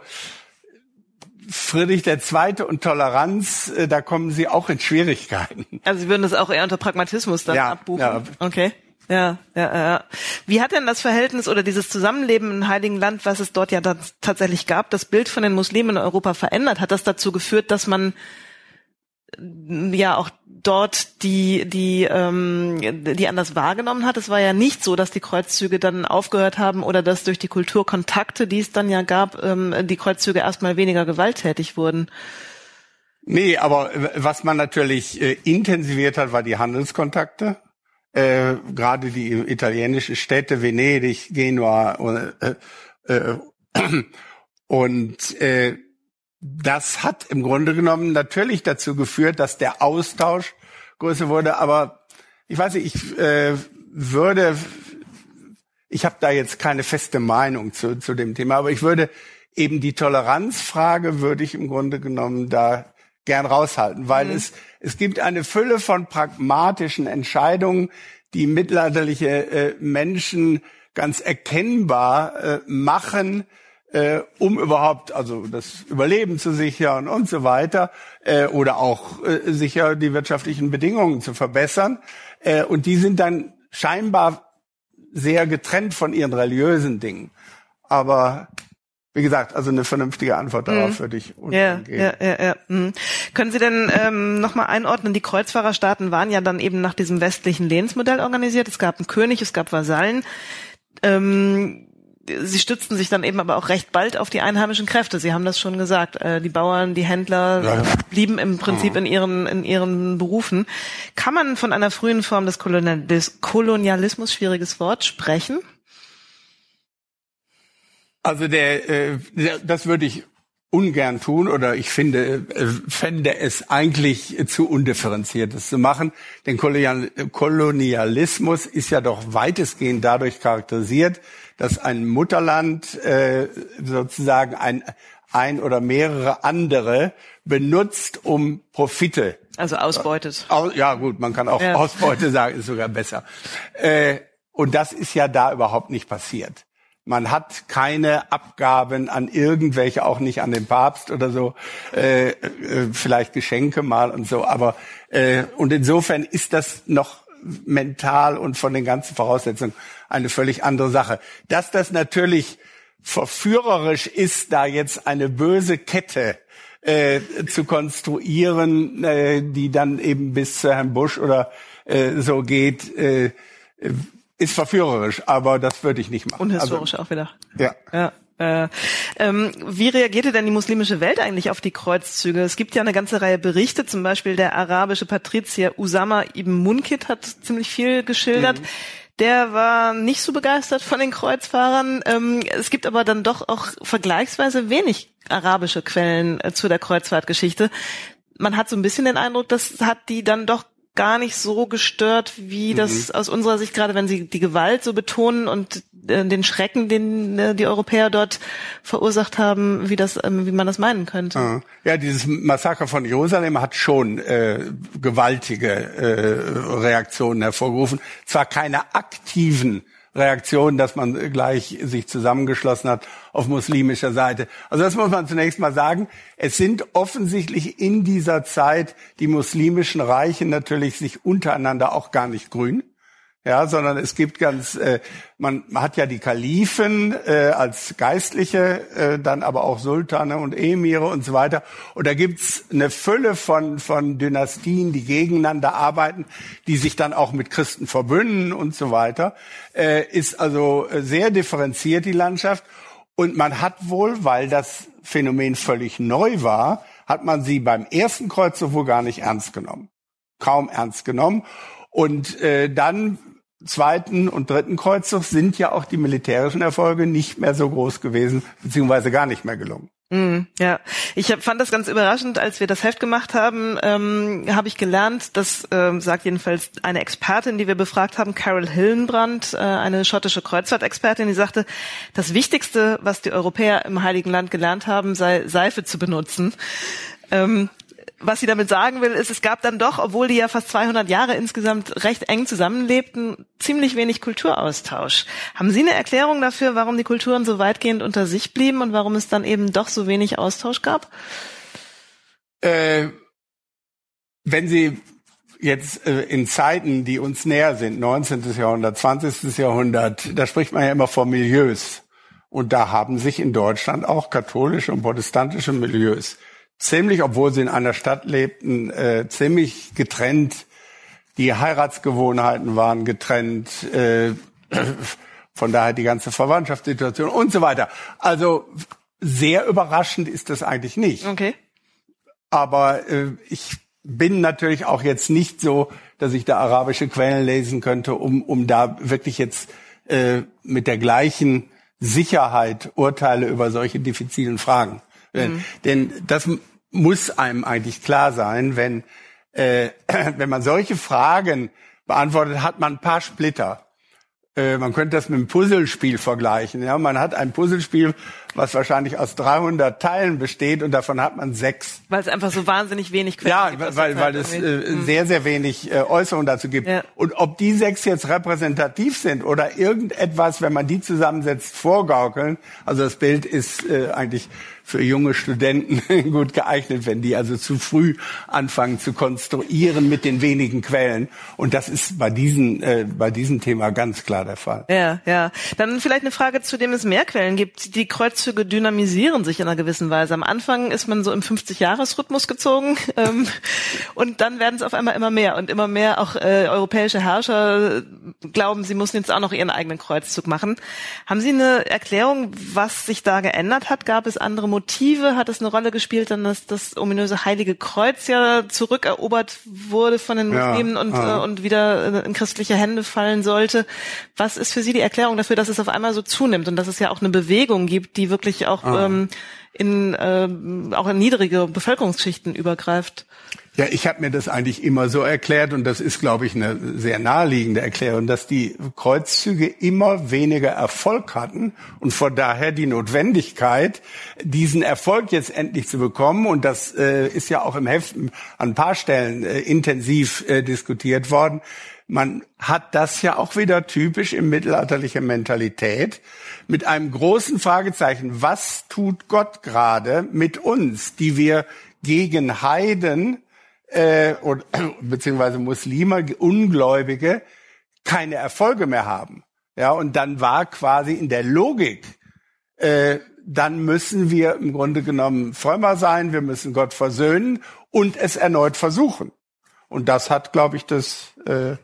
Friedrich II. und Toleranz, äh, da kommen Sie auch in Schwierigkeiten. Also Sie würden das auch eher unter Pragmatismus dann ja, abbuchen? Ja. Okay. Ja, ja, ja. Wie hat denn das Verhältnis oder dieses Zusammenleben im Heiligen Land, was es dort ja tatsächlich gab, das Bild von den Muslimen in Europa verändert? Hat das dazu geführt, dass man ja auch dort die die ähm, die anders wahrgenommen hat. Es war ja nicht so, dass die Kreuzzüge dann aufgehört haben oder dass durch die Kulturkontakte, die es dann ja gab, ähm, die Kreuzzüge erstmal weniger gewalttätig wurden. Nee, aber was man natürlich äh, intensiviert hat, war die Handelskontakte. Äh, Gerade die italienischen Städte, Venedig, Genua äh, äh, und äh, das hat im Grunde genommen natürlich dazu geführt, dass der Austausch größer wurde. Aber ich weiß nicht, ich äh, würde, ich habe da jetzt keine feste Meinung zu, zu dem Thema, aber ich würde eben die Toleranzfrage würde ich im Grunde genommen da gern raushalten, weil mhm. es, es gibt eine Fülle von pragmatischen Entscheidungen, die mittelalterliche äh, Menschen ganz erkennbar äh, machen, äh, um überhaupt also das Überleben zu sichern und so weiter äh, oder auch äh, sicher die wirtschaftlichen Bedingungen zu verbessern. Äh, und die sind dann scheinbar sehr getrennt von ihren religiösen Dingen. Aber wie gesagt, also eine vernünftige Antwort darauf mhm. würde ich ja, geben. Ja, ja, ja. Mhm. Können Sie denn ähm, nochmal einordnen, die Kreuzfahrerstaaten waren ja dann eben nach diesem westlichen Lehnsmodell organisiert. Es gab einen König, es gab Vasallen. Ähm, sie stützten sich dann eben aber auch recht bald auf die einheimischen Kräfte. Sie haben das schon gesagt. Äh, die Bauern, die Händler ja, blieben im Prinzip mhm. in ihren, in ihren Berufen. Kann man von einer frühen Form des, Kolonial des Kolonialismus, schwieriges Wort, sprechen? Also der, äh, das würde ich ungern tun oder ich finde, äh, fände es eigentlich zu undifferenziert, das zu machen. Denn Kolonialismus ist ja doch weitestgehend dadurch charakterisiert, dass ein Mutterland äh, sozusagen ein, ein oder mehrere andere benutzt, um Profite. Also ausbeutet. Ja gut, man kann auch ja. Ausbeute sagen, ist sogar besser. Äh, und das ist ja da überhaupt nicht passiert. Man hat keine Abgaben an irgendwelche, auch nicht an den Papst oder so, äh, äh, vielleicht Geschenke mal und so. Aber äh, und insofern ist das noch mental und von den ganzen Voraussetzungen eine völlig andere Sache. Dass das natürlich verführerisch ist, da jetzt eine böse Kette äh, zu konstruieren, äh, die dann eben bis zu Herrn Bush oder äh, so geht, äh, ist verführerisch, aber das würde ich nicht machen. Unhistorisch also, auch wieder. Ja. ja. Äh, ähm, wie reagierte denn die muslimische Welt eigentlich auf die Kreuzzüge? Es gibt ja eine ganze Reihe Berichte, zum Beispiel der arabische Patrizier Usama ibn Munkit hat ziemlich viel geschildert. Mhm. Der war nicht so begeistert von den Kreuzfahrern. Ähm, es gibt aber dann doch auch vergleichsweise wenig arabische Quellen äh, zu der Kreuzfahrtgeschichte. Man hat so ein bisschen den Eindruck, das hat die dann doch gar nicht so gestört, wie mhm. das aus unserer Sicht, gerade wenn sie die Gewalt so betonen und äh, den Schrecken, den äh, die Europäer dort verursacht haben, wie das, ähm, wie man das meinen könnte. Ah. Ja, dieses Massaker von Jerusalem hat schon äh, gewaltige äh, Reaktionen hervorgerufen. Zwar keine aktiven Reaktion, dass man gleich sich zusammengeschlossen hat auf muslimischer Seite. Also das muss man zunächst mal sagen. Es sind offensichtlich in dieser Zeit die muslimischen Reiche natürlich sich untereinander auch gar nicht grün ja, sondern es gibt ganz, äh, man, man hat ja die Kalifen äh, als Geistliche, äh, dann aber auch Sultane und Emire und so weiter. Und da gibt's eine Fülle von von Dynastien, die gegeneinander arbeiten, die sich dann auch mit Christen verbünden und so weiter. Äh, ist also sehr differenziert die Landschaft. Und man hat wohl, weil das Phänomen völlig neu war, hat man sie beim ersten Kreuzzug wohl gar nicht ernst genommen, kaum ernst genommen. Und äh, dann zweiten und dritten Kreuzzug sind ja auch die militärischen Erfolge nicht mehr so groß gewesen, beziehungsweise gar nicht mehr gelungen. Mm, ja, ich hab, fand das ganz überraschend, als wir das Heft gemacht haben, ähm, habe ich gelernt, das ähm, sagt jedenfalls eine Expertin, die wir befragt haben, Carol Hillenbrand, äh, eine schottische Kreuzfahrtexpertin, die sagte, das Wichtigste, was die Europäer im Heiligen Land gelernt haben, sei Seife zu benutzen. Ähm, was sie damit sagen will, ist, es gab dann doch, obwohl die ja fast 200 Jahre insgesamt recht eng zusammenlebten, ziemlich wenig Kulturaustausch. Haben Sie eine Erklärung dafür, warum die Kulturen so weitgehend unter sich blieben und warum es dann eben doch so wenig Austausch gab? Äh, wenn Sie jetzt äh, in Zeiten, die uns näher sind, 19. Jahrhundert, 20. Jahrhundert, da spricht man ja immer von Milieus. Und da haben sich in Deutschland auch katholische und protestantische Milieus ziemlich, obwohl sie in einer Stadt lebten, äh, ziemlich getrennt. Die Heiratsgewohnheiten waren getrennt. Äh, von daher die ganze Verwandtschaftssituation und so weiter. Also sehr überraschend ist das eigentlich nicht. Okay. Aber äh, ich bin natürlich auch jetzt nicht so, dass ich da arabische Quellen lesen könnte, um, um da wirklich jetzt äh, mit der gleichen Sicherheit Urteile über solche diffizilen Fragen Mhm. Denn das muss einem eigentlich klar sein, wenn, äh, wenn man solche Fragen beantwortet, hat man ein paar Splitter. Äh, man könnte das mit einem Puzzlespiel vergleichen. Ja, man hat ein Puzzlespiel, was wahrscheinlich aus 300 Teilen besteht und davon hat man sechs. Weil es einfach so wahnsinnig wenig Quellen Ja, gibt, weil, weil es äh, mhm. sehr, sehr wenig äh, Äußerungen dazu gibt. Ja. Und ob die sechs jetzt repräsentativ sind oder irgendetwas, wenn man die zusammensetzt, vorgaukeln, also das Bild ist äh, eigentlich für junge Studenten gut geeignet, wenn die also zu früh anfangen zu konstruieren mit den wenigen Quellen. Und das ist bei diesem, äh, bei diesem Thema ganz klar der Fall. Ja, ja. Dann vielleicht eine Frage, zu dem es mehr Quellen gibt. Die Kreuzzüge dynamisieren sich in einer gewissen Weise. Am Anfang ist man so im 50-Jahres-Rhythmus gezogen ähm, und dann werden es auf einmal immer mehr und immer mehr auch äh, europäische Herrscher glauben, sie müssen jetzt auch noch ihren eigenen Kreuzzug machen. Haben Sie eine Erklärung, was sich da geändert hat? Gab es andere Motive? Hat es eine Rolle gespielt, dann dass das ominöse Heilige Kreuz ja zurückerobert wurde von den Muslimen ja, und, ah. äh, und wieder in christliche Hände fallen sollte? Was ist für Sie die Erklärung dafür, dass es auf einmal so zunimmt und dass es ja auch eine Bewegung gibt, die wirklich auch ah. ähm, in äh, auch in niedrige Bevölkerungsschichten übergreift? Ja, ich habe mir das eigentlich immer so erklärt und das ist, glaube ich, eine sehr naheliegende Erklärung, dass die Kreuzzüge immer weniger Erfolg hatten und von daher die Notwendigkeit, diesen Erfolg jetzt endlich zu bekommen und das äh, ist ja auch im Heft an ein paar Stellen äh, intensiv äh, diskutiert worden, man hat das ja auch wieder typisch im mittelalterliche Mentalität mit einem großen Fragezeichen. Was tut Gott gerade mit uns, die wir gegen Heiden äh, oder, beziehungsweise Muslime, Ungläubige, keine Erfolge mehr haben? Ja, und dann war quasi in der Logik, äh, dann müssen wir im Grunde genommen frömmer sein, wir müssen Gott versöhnen und es erneut versuchen. Und das hat, glaube ich, das äh,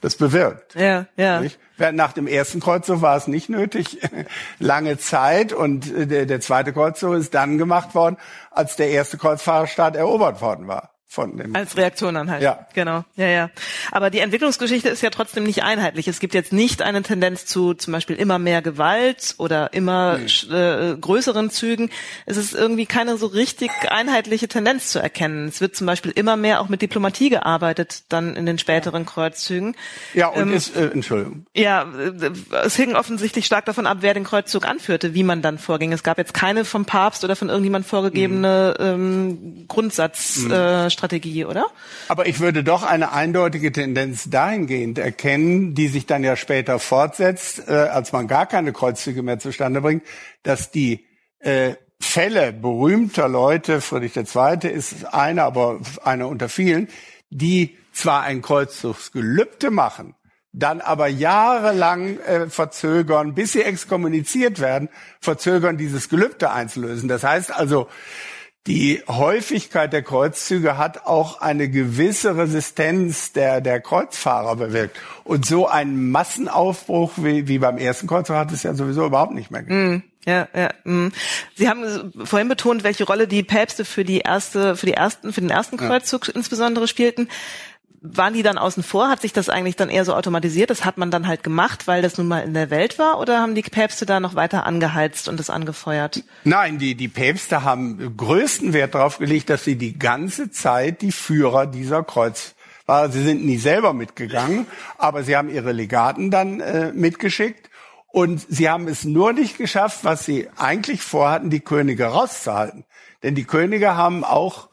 das bewirkt. Ja, ja. Nicht? Nach dem ersten Kreuzzug war es nicht nötig, lange Zeit. Und äh, der, der zweite Kreuzzug ist dann gemacht worden, als der erste Kreuzfahrerstaat erobert worden war von dem. Als Reaktion dann halt. Ja. Genau. Ja, ja. Aber die Entwicklungsgeschichte ist ja trotzdem nicht einheitlich. Es gibt jetzt nicht eine Tendenz zu zum Beispiel immer mehr Gewalt oder immer nee. äh, größeren Zügen. Es ist irgendwie keine so richtig einheitliche Tendenz zu erkennen. Es wird zum Beispiel immer mehr auch mit Diplomatie gearbeitet, dann in den späteren Kreuzzügen. Ja, und ähm, ist, äh, Entschuldigung. Ja, äh, es hing offensichtlich stark davon ab, wer den Kreuzzug anführte, wie man dann vorging. Es gab jetzt keine vom Papst oder von irgendjemand vorgegebene mhm. ähm, Grundsatz. Mhm. Äh, Strategie, oder? Aber ich würde doch eine eindeutige Tendenz dahingehend erkennen, die sich dann ja später fortsetzt, äh, als man gar keine Kreuzzüge mehr zustande bringt, dass die äh, Fälle berühmter Leute, Friedrich II. ist einer, aber einer unter vielen, die zwar ein Kreuzzugsgelübde machen, dann aber jahrelang äh, verzögern, bis sie exkommuniziert werden, verzögern, dieses Gelübde einzulösen. Das heißt also, die Häufigkeit der Kreuzzüge hat auch eine gewisse Resistenz der, der Kreuzfahrer bewirkt. Und so ein Massenaufbruch wie, wie beim ersten Kreuzzug hat es ja sowieso überhaupt nicht mehr gegeben. Mm, ja, ja. Mm. Sie haben vorhin betont, welche Rolle die Päpste für die erste, für die ersten, für den ersten Kreuzzug ja. insbesondere spielten waren die dann außen vor? Hat sich das eigentlich dann eher so automatisiert? Das hat man dann halt gemacht, weil das nun mal in der Welt war? Oder haben die Päpste da noch weiter angeheizt und das angefeuert? Nein, die, die Päpste haben größten Wert darauf gelegt, dass sie die ganze Zeit die Führer dieser Kreuz war. Sie sind nie selber mitgegangen, aber sie haben ihre Legaten dann äh, mitgeschickt. Und sie haben es nur nicht geschafft, was sie eigentlich vorhatten, die Könige rauszuhalten. Denn die Könige haben auch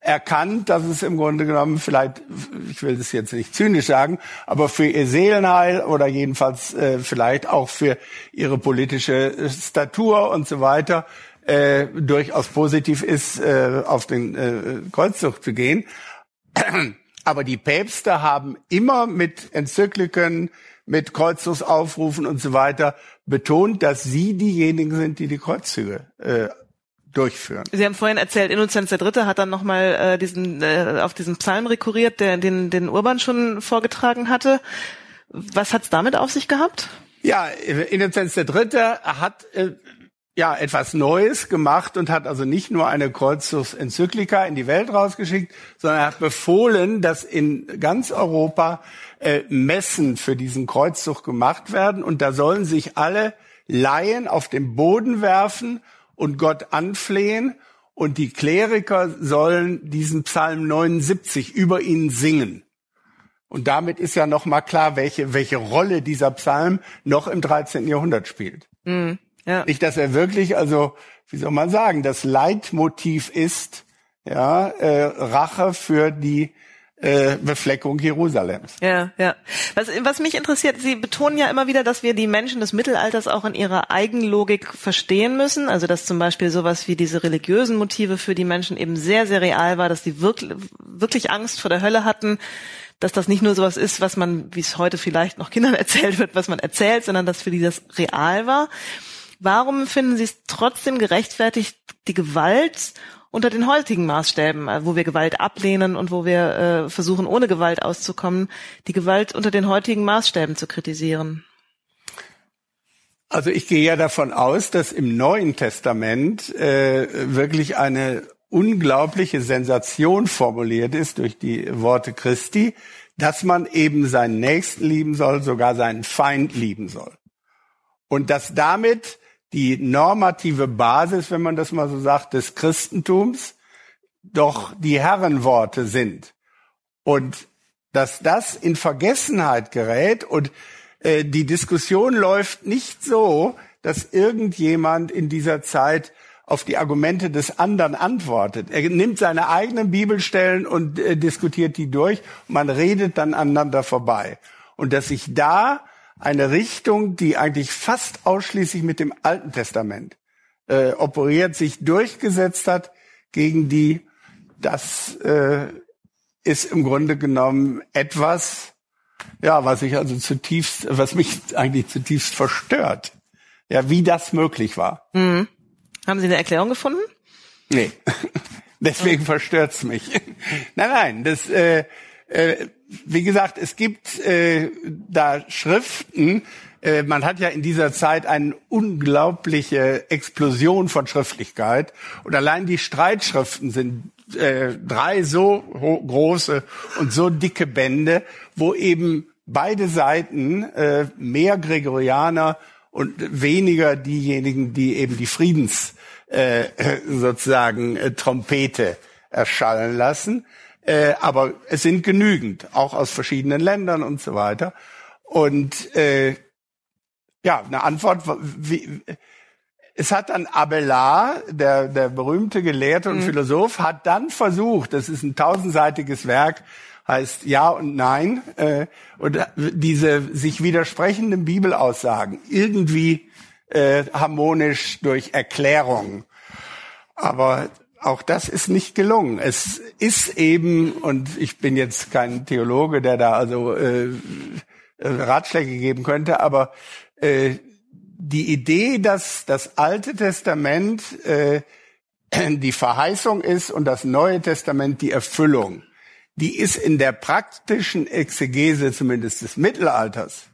erkannt, dass es im Grunde genommen vielleicht, ich will das jetzt nicht zynisch sagen, aber für ihr Seelenheil oder jedenfalls äh, vielleicht auch für ihre politische Statur und so weiter äh, durchaus positiv ist, äh, auf den äh, Kreuzzug zu gehen. Aber die Päpste haben immer mit Enzykliken, mit Kreuzzugsaufrufen und so weiter betont, dass sie diejenigen sind, die die Kreuzzüge äh, durchführen. Sie haben vorhin erzählt, Innozenz III. hat dann nochmal äh, diesen, äh, auf diesen Psalm rekurriert, der, den, den Urban schon vorgetragen hatte. Was hat's damit auf sich gehabt? Ja, Innozenz III. hat äh, ja etwas Neues gemacht und hat also nicht nur eine Kreuzzugsenzyklika in die Welt rausgeschickt, sondern er hat befohlen, dass in ganz Europa äh, Messen für diesen Kreuzzug gemacht werden und da sollen sich alle Laien auf den Boden werfen und Gott anflehen und die Kleriker sollen diesen Psalm 79 über ihn singen. Und damit ist ja noch mal klar, welche, welche Rolle dieser Psalm noch im 13. Jahrhundert spielt. Mm, ja. Nicht, dass er wirklich, also, wie soll man sagen, das Leitmotiv ist, ja, äh, Rache für die äh, Befleckung Jerusalems. Ja, ja. Was, was mich interessiert, Sie betonen ja immer wieder, dass wir die Menschen des Mittelalters auch in ihrer Eigenlogik verstehen müssen. Also dass zum Beispiel sowas wie diese religiösen Motive für die Menschen eben sehr, sehr real war, dass die wirklich, wirklich Angst vor der Hölle hatten, dass das nicht nur sowas ist, was man, wie es heute vielleicht noch Kindern erzählt wird, was man erzählt, sondern dass für die das real war. Warum finden Sie es trotzdem gerechtfertigt, die Gewalt unter den heutigen Maßstäben, äh, wo wir Gewalt ablehnen und wo wir äh, versuchen, ohne Gewalt auszukommen, die Gewalt unter den heutigen Maßstäben zu kritisieren? Also ich gehe ja davon aus, dass im Neuen Testament äh, wirklich eine unglaubliche Sensation formuliert ist durch die Worte Christi, dass man eben seinen Nächsten lieben soll, sogar seinen Feind lieben soll. Und dass damit die normative Basis, wenn man das mal so sagt, des Christentums doch die Herrenworte sind. Und dass das in Vergessenheit gerät und äh, die Diskussion läuft nicht so, dass irgendjemand in dieser Zeit auf die Argumente des anderen antwortet. Er nimmt seine eigenen Bibelstellen und äh, diskutiert die durch. man redet dann aneinander vorbei. Und dass sich da eine Richtung, die eigentlich fast ausschließlich mit dem Alten Testament äh, operiert, sich durchgesetzt hat, gegen die das äh, ist im Grunde genommen etwas, ja, was ich also zutiefst, was mich eigentlich zutiefst verstört. Ja, wie das möglich war. Mhm. Haben Sie eine Erklärung gefunden? Nee. Deswegen verstört's mich. nein, nein, das, äh, äh, wie gesagt, es gibt äh, da Schriften, äh, man hat ja in dieser Zeit eine unglaubliche Explosion von Schriftlichkeit. Und allein die Streitschriften sind äh, drei so große und so dicke Bände, wo eben beide Seiten äh, mehr Gregorianer und weniger diejenigen, die eben die Friedens äh, sozusagen äh, Trompete erschallen lassen. Äh, aber es sind genügend, auch aus verschiedenen Ländern und so weiter. Und äh, ja, eine Antwort. Wie, es hat dann Abelard, der, der berühmte Gelehrte und mhm. Philosoph, hat dann versucht, das ist ein tausendseitiges Werk, heißt Ja und Nein, äh, und diese sich widersprechenden Bibelaussagen irgendwie äh, harmonisch durch Erklärung. Aber auch das ist nicht gelungen. Es ist eben, und ich bin jetzt kein Theologe, der da also äh, Ratschläge geben könnte, aber äh, die Idee, dass das Alte Testament äh, die Verheißung ist und das Neue Testament die Erfüllung, die ist in der praktischen Exegese zumindest des Mittelalters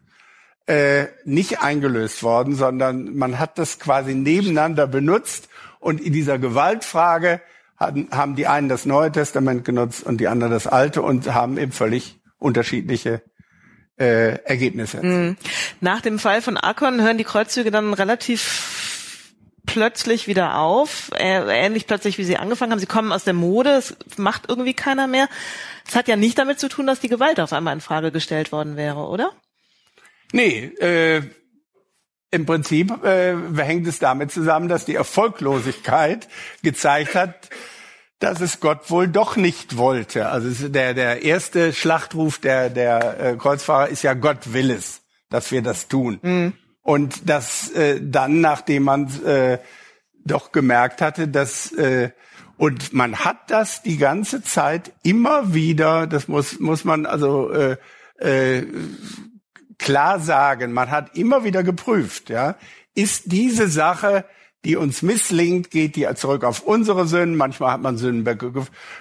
äh, nicht eingelöst worden, sondern man hat das quasi nebeneinander benutzt und in dieser Gewaltfrage hatten, haben die einen das Neue Testament genutzt und die anderen das Alte und haben eben völlig unterschiedliche äh, Ergebnisse. Mhm. Nach dem Fall von Akon hören die Kreuzzüge dann relativ plötzlich wieder auf, ähnlich plötzlich wie sie angefangen haben. Sie kommen aus der Mode, es macht irgendwie keiner mehr. Es hat ja nicht damit zu tun, dass die Gewalt auf einmal in Frage gestellt worden wäre, oder? Nee, äh, im Prinzip äh, hängt es damit zusammen, dass die Erfolglosigkeit gezeigt hat, dass es Gott wohl doch nicht wollte. Also der, der erste Schlachtruf der, der äh, Kreuzfahrer ist ja Gott will es, dass wir das tun. Mhm. Und dass äh, dann, nachdem man äh, doch gemerkt hatte, dass äh, und man hat das die ganze Zeit immer wieder, das muss muss man also äh, äh, klar sagen, man hat immer wieder geprüft, ja, ist diese Sache die uns misslingt, geht die zurück auf unsere Sünden. Manchmal hat man Sündenböcke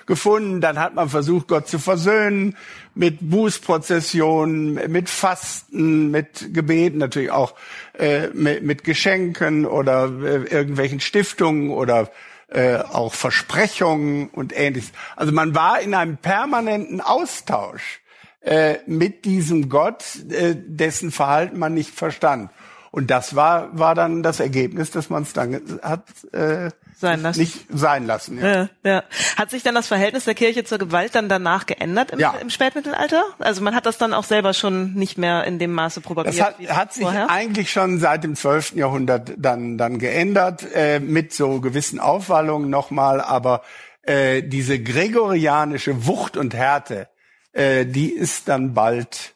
gefunden. Dann hat man versucht, Gott zu versöhnen mit Bußprozessionen, mit Fasten, mit Gebeten, natürlich auch äh, mit, mit, Geschenken oder äh, irgendwelchen Stiftungen oder äh, auch Versprechungen und ähnliches. Also man war in einem permanenten Austausch äh, mit diesem Gott, äh, dessen Verhalten man nicht verstand. Und das war, war dann das Ergebnis, dass man es dann hat äh, sein lassen. nicht sein lassen. Ja. Ja, ja. Hat sich dann das Verhältnis der Kirche zur Gewalt dann danach geändert im, ja. im Spätmittelalter? Also man hat das dann auch selber schon nicht mehr in dem Maße propagiert. Das hat, hat sich vorher? eigentlich schon seit dem 12. Jahrhundert dann, dann geändert, äh, mit so gewissen Aufwallungen nochmal, aber äh, diese gregorianische Wucht und Härte, äh, die ist dann bald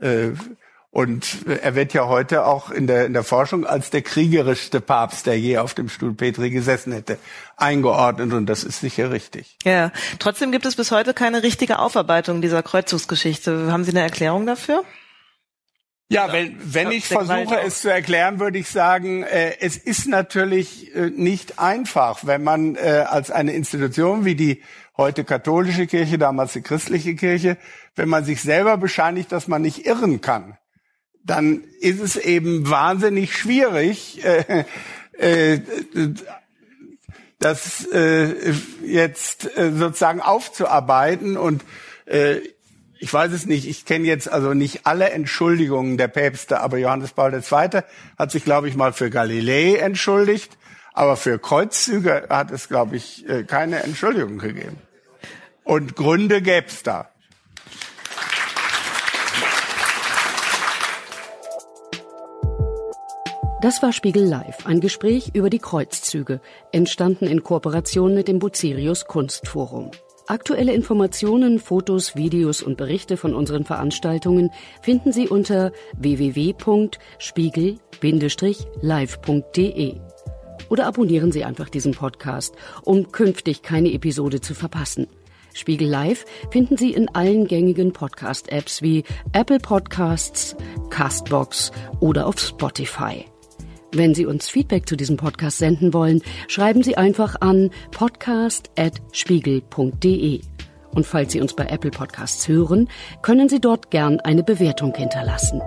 äh, und er wird ja heute auch in der, in der Forschung als der kriegerischste Papst, der je auf dem Stuhl Petri gesessen hätte, eingeordnet. Und das ist sicher richtig. Ja, trotzdem gibt es bis heute keine richtige Aufarbeitung dieser Kreuzzugsgeschichte. Haben Sie eine Erklärung dafür? Ja, wenn, wenn ich versuche, es zu erklären, würde ich sagen, äh, es ist natürlich äh, nicht einfach, wenn man äh, als eine Institution wie die heute katholische Kirche, damals die christliche Kirche, wenn man sich selber bescheinigt, dass man nicht irren kann dann ist es eben wahnsinnig schwierig, äh, äh, das äh, jetzt äh, sozusagen aufzuarbeiten und äh, ich weiß es nicht, ich kenne jetzt also nicht alle Entschuldigungen der Päpste, aber Johannes Paul II. hat sich, glaube ich, mal für Galilei entschuldigt, aber für Kreuzzüge hat es, glaube ich, äh, keine Entschuldigung gegeben. Und Gründe gäbe es da. Das war Spiegel Live, ein Gespräch über die Kreuzzüge, entstanden in Kooperation mit dem Bucerius Kunstforum. Aktuelle Informationen, Fotos, Videos und Berichte von unseren Veranstaltungen finden Sie unter www.spiegel-live.de. Oder abonnieren Sie einfach diesen Podcast, um künftig keine Episode zu verpassen. Spiegel Live finden Sie in allen gängigen Podcast-Apps wie Apple Podcasts, Castbox oder auf Spotify. Wenn Sie uns Feedback zu diesem Podcast senden wollen, schreiben Sie einfach an podcast.spiegel.de. Und falls Sie uns bei Apple Podcasts hören, können Sie dort gern eine Bewertung hinterlassen.